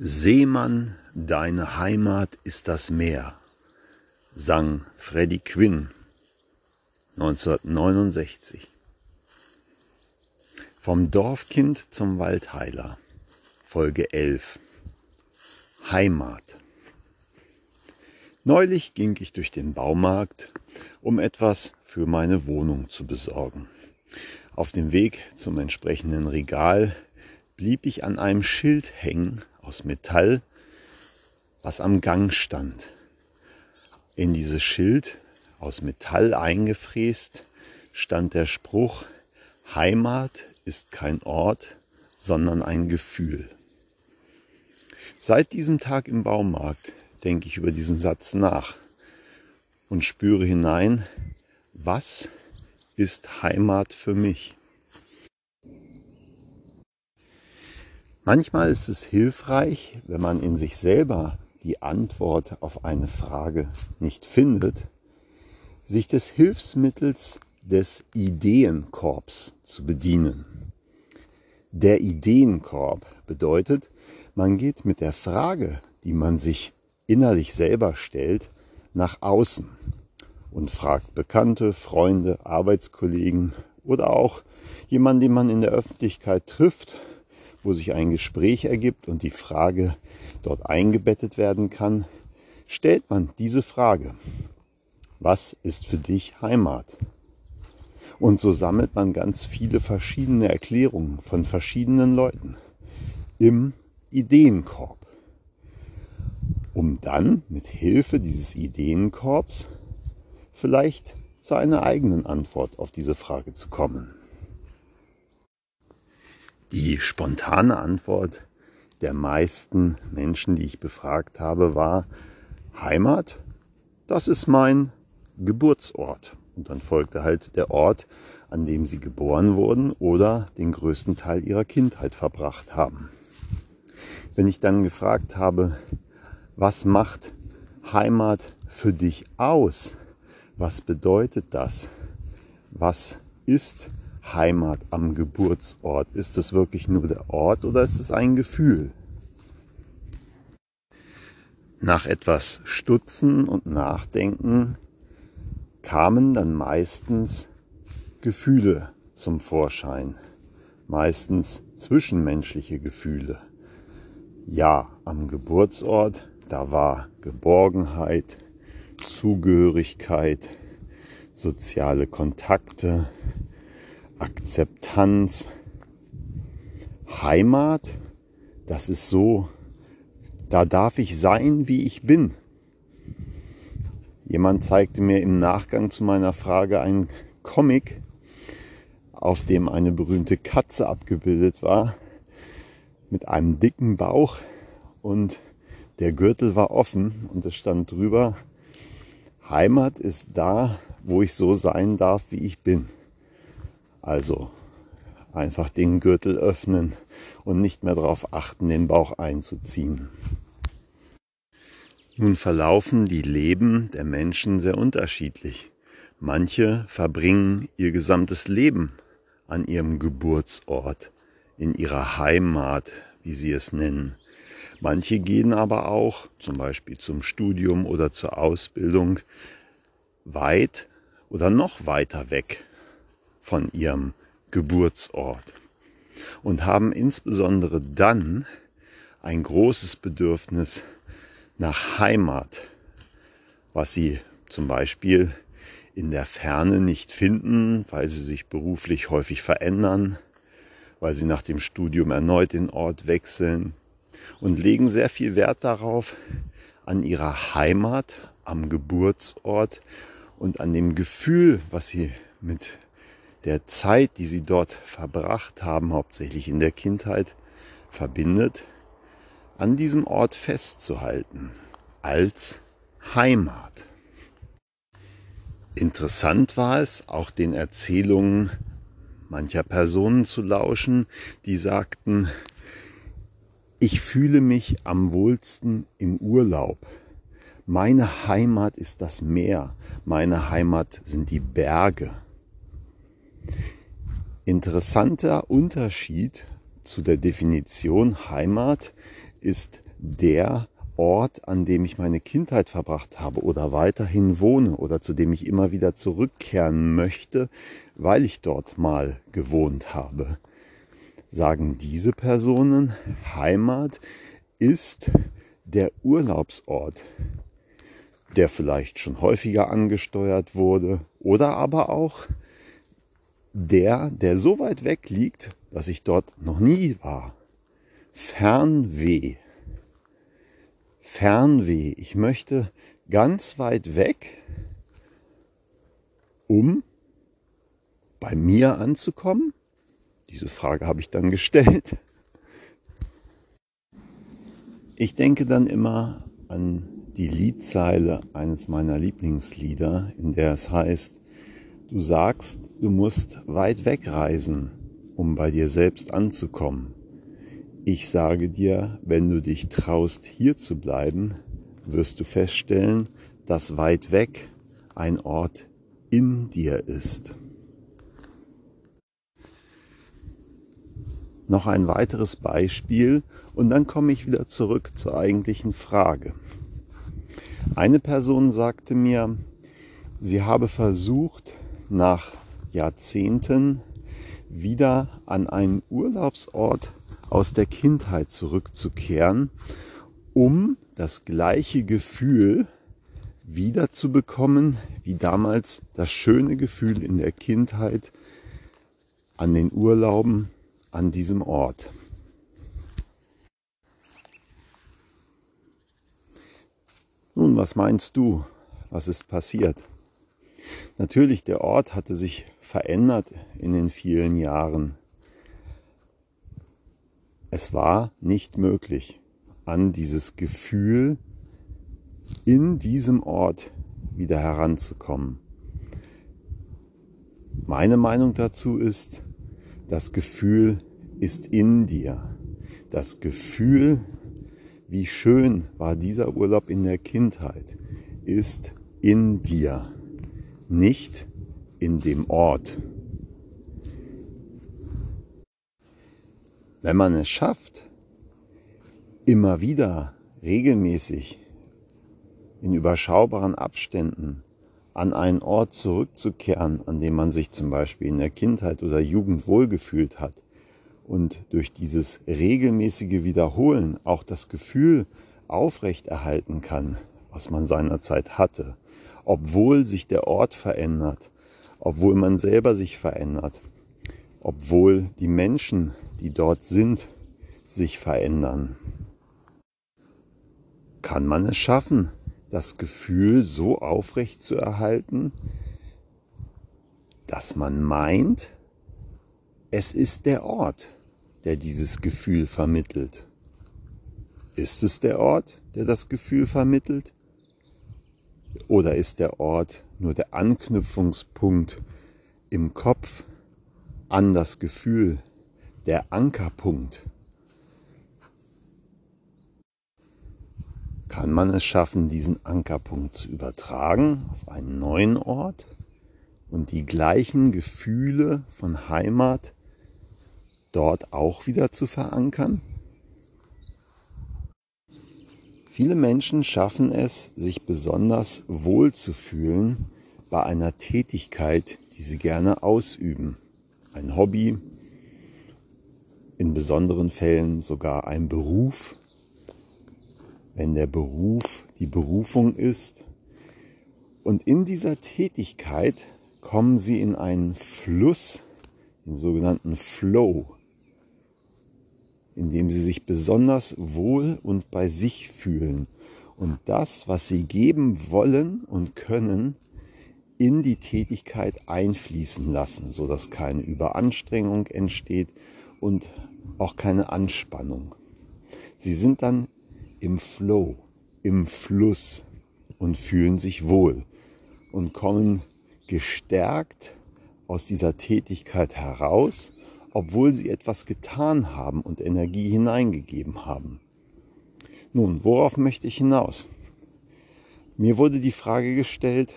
Seemann, deine Heimat ist das Meer, sang Freddie Quinn 1969. Vom Dorfkind zum Waldheiler, Folge 11. Heimat. Neulich ging ich durch den Baumarkt, um etwas für meine Wohnung zu besorgen. Auf dem Weg zum entsprechenden Regal blieb ich an einem Schild hängen aus Metall, was am Gang stand. In dieses Schild aus Metall eingefräst stand der Spruch, Heimat ist kein Ort, sondern ein Gefühl. Seit diesem Tag im Baumarkt denke ich über diesen Satz nach und spüre hinein, was ist Heimat für mich? Manchmal ist es hilfreich, wenn man in sich selber die Antwort auf eine Frage nicht findet, sich des Hilfsmittels des Ideenkorbs zu bedienen. Der Ideenkorb bedeutet, man geht mit der Frage, die man sich innerlich selber stellt, nach außen und fragt Bekannte, Freunde, Arbeitskollegen oder auch jemanden, den man in der Öffentlichkeit trifft wo sich ein Gespräch ergibt und die Frage dort eingebettet werden kann, stellt man diese Frage. Was ist für dich Heimat? Und so sammelt man ganz viele verschiedene Erklärungen von verschiedenen Leuten im Ideenkorb, um dann mit Hilfe dieses Ideenkorbs vielleicht zu einer eigenen Antwort auf diese Frage zu kommen. Die spontane Antwort der meisten Menschen, die ich befragt habe, war Heimat, das ist mein Geburtsort. Und dann folgte halt der Ort, an dem sie geboren wurden oder den größten Teil ihrer Kindheit verbracht haben. Wenn ich dann gefragt habe, was macht Heimat für dich aus? Was bedeutet das? Was ist Heimat am Geburtsort? Ist es wirklich nur der Ort oder ist es ein Gefühl? Nach etwas Stutzen und Nachdenken kamen dann meistens Gefühle zum Vorschein, meistens zwischenmenschliche Gefühle. Ja, am Geburtsort, da war Geborgenheit, Zugehörigkeit, soziale Kontakte, Akzeptanz, Heimat, das ist so, da darf ich sein, wie ich bin. Jemand zeigte mir im Nachgang zu meiner Frage einen Comic, auf dem eine berühmte Katze abgebildet war, mit einem dicken Bauch und der Gürtel war offen und es stand drüber, Heimat ist da, wo ich so sein darf, wie ich bin. Also einfach den Gürtel öffnen und nicht mehr darauf achten, den Bauch einzuziehen. Nun verlaufen die Leben der Menschen sehr unterschiedlich. Manche verbringen ihr gesamtes Leben an ihrem Geburtsort, in ihrer Heimat, wie sie es nennen. Manche gehen aber auch, zum Beispiel zum Studium oder zur Ausbildung, weit oder noch weiter weg von ihrem Geburtsort und haben insbesondere dann ein großes Bedürfnis nach Heimat, was sie zum Beispiel in der Ferne nicht finden, weil sie sich beruflich häufig verändern, weil sie nach dem Studium erneut den Ort wechseln und legen sehr viel Wert darauf, an ihrer Heimat, am Geburtsort und an dem Gefühl, was sie mit der Zeit, die sie dort verbracht haben, hauptsächlich in der Kindheit, verbindet, an diesem Ort festzuhalten als Heimat. Interessant war es, auch den Erzählungen mancher Personen zu lauschen, die sagten, ich fühle mich am wohlsten im Urlaub. Meine Heimat ist das Meer, meine Heimat sind die Berge. Interessanter Unterschied zu der Definition Heimat ist der Ort, an dem ich meine Kindheit verbracht habe oder weiterhin wohne oder zu dem ich immer wieder zurückkehren möchte, weil ich dort mal gewohnt habe. Sagen diese Personen, Heimat ist der Urlaubsort, der vielleicht schon häufiger angesteuert wurde oder aber auch der, der so weit weg liegt, dass ich dort noch nie war. Fernweh. Fernweh. Ich möchte ganz weit weg, um bei mir anzukommen? Diese Frage habe ich dann gestellt. Ich denke dann immer an die Liedzeile eines meiner Lieblingslieder, in der es heißt, du sagst, du musst weit wegreisen, um bei dir selbst anzukommen. Ich sage dir, wenn du dich traust, hier zu bleiben, wirst du feststellen, dass weit weg ein Ort in dir ist. Noch ein weiteres Beispiel und dann komme ich wieder zurück zur eigentlichen Frage. Eine Person sagte mir, sie habe versucht, nach Jahrzehnten wieder an einen Urlaubsort aus der Kindheit zurückzukehren, um das gleiche Gefühl wiederzubekommen wie damals das schöne Gefühl in der Kindheit an den Urlauben an diesem Ort. Nun, was meinst du? Was ist passiert? Natürlich, der Ort hatte sich verändert in den vielen Jahren. Es war nicht möglich, an dieses Gefühl in diesem Ort wieder heranzukommen. Meine Meinung dazu ist, das Gefühl ist in dir. Das Gefühl, wie schön war dieser Urlaub in der Kindheit, ist in dir, nicht in dem Ort. Wenn man es schafft, immer wieder regelmäßig in überschaubaren Abständen an einen Ort zurückzukehren, an dem man sich zum Beispiel in der Kindheit oder Jugend wohlgefühlt hat und durch dieses regelmäßige Wiederholen auch das Gefühl aufrechterhalten kann, was man seinerzeit hatte, obwohl sich der Ort verändert, obwohl man selber sich verändert, obwohl die Menschen die dort sind, sich verändern. Kann man es schaffen, das Gefühl so aufrecht zu erhalten, dass man meint, es ist der Ort, der dieses Gefühl vermittelt. Ist es der Ort, der das Gefühl vermittelt? Oder ist der Ort nur der Anknüpfungspunkt im Kopf an das Gefühl, der Ankerpunkt. Kann man es schaffen, diesen Ankerpunkt zu übertragen auf einen neuen Ort und die gleichen Gefühle von Heimat dort auch wieder zu verankern? Viele Menschen schaffen es, sich besonders wohl zu fühlen bei einer Tätigkeit, die sie gerne ausüben. Ein Hobby, in besonderen Fällen sogar ein Beruf, wenn der Beruf die Berufung ist. Und in dieser Tätigkeit kommen sie in einen Fluss, den sogenannten Flow, in dem sie sich besonders wohl und bei sich fühlen und das, was sie geben wollen und können, in die Tätigkeit einfließen lassen, so dass keine Überanstrengung entsteht und auch keine Anspannung. Sie sind dann im Flow, im Fluss und fühlen sich wohl und kommen gestärkt aus dieser Tätigkeit heraus, obwohl sie etwas getan haben und Energie hineingegeben haben. Nun, worauf möchte ich hinaus? Mir wurde die Frage gestellt,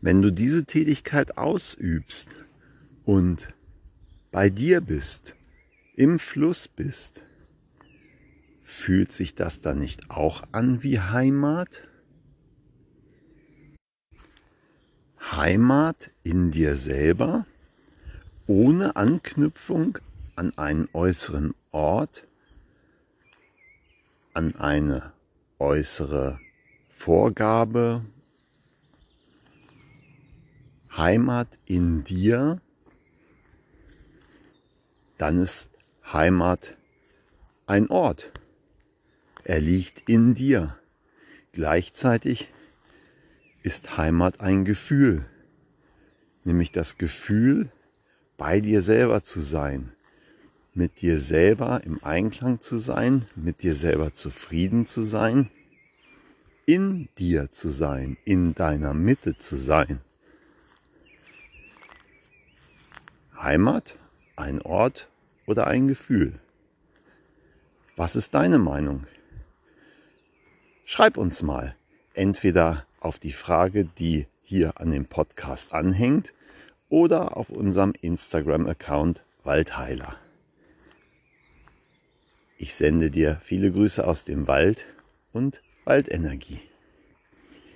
wenn du diese Tätigkeit ausübst und bei dir bist, im Fluss bist, Fühlt sich das dann nicht auch an wie Heimat? Heimat in dir selber, ohne Anknüpfung an einen äußeren Ort, an eine äußere Vorgabe, Heimat in dir, dann ist Heimat ein Ort. Er liegt in dir. Gleichzeitig ist Heimat ein Gefühl, nämlich das Gefühl, bei dir selber zu sein, mit dir selber im Einklang zu sein, mit dir selber zufrieden zu sein, in dir zu sein, in deiner Mitte zu sein. Heimat, ein Ort oder ein Gefühl? Was ist deine Meinung? Schreib uns mal entweder auf die Frage, die hier an dem Podcast anhängt, oder auf unserem Instagram-Account Waldheiler. Ich sende dir viele Grüße aus dem Wald und Waldenergie.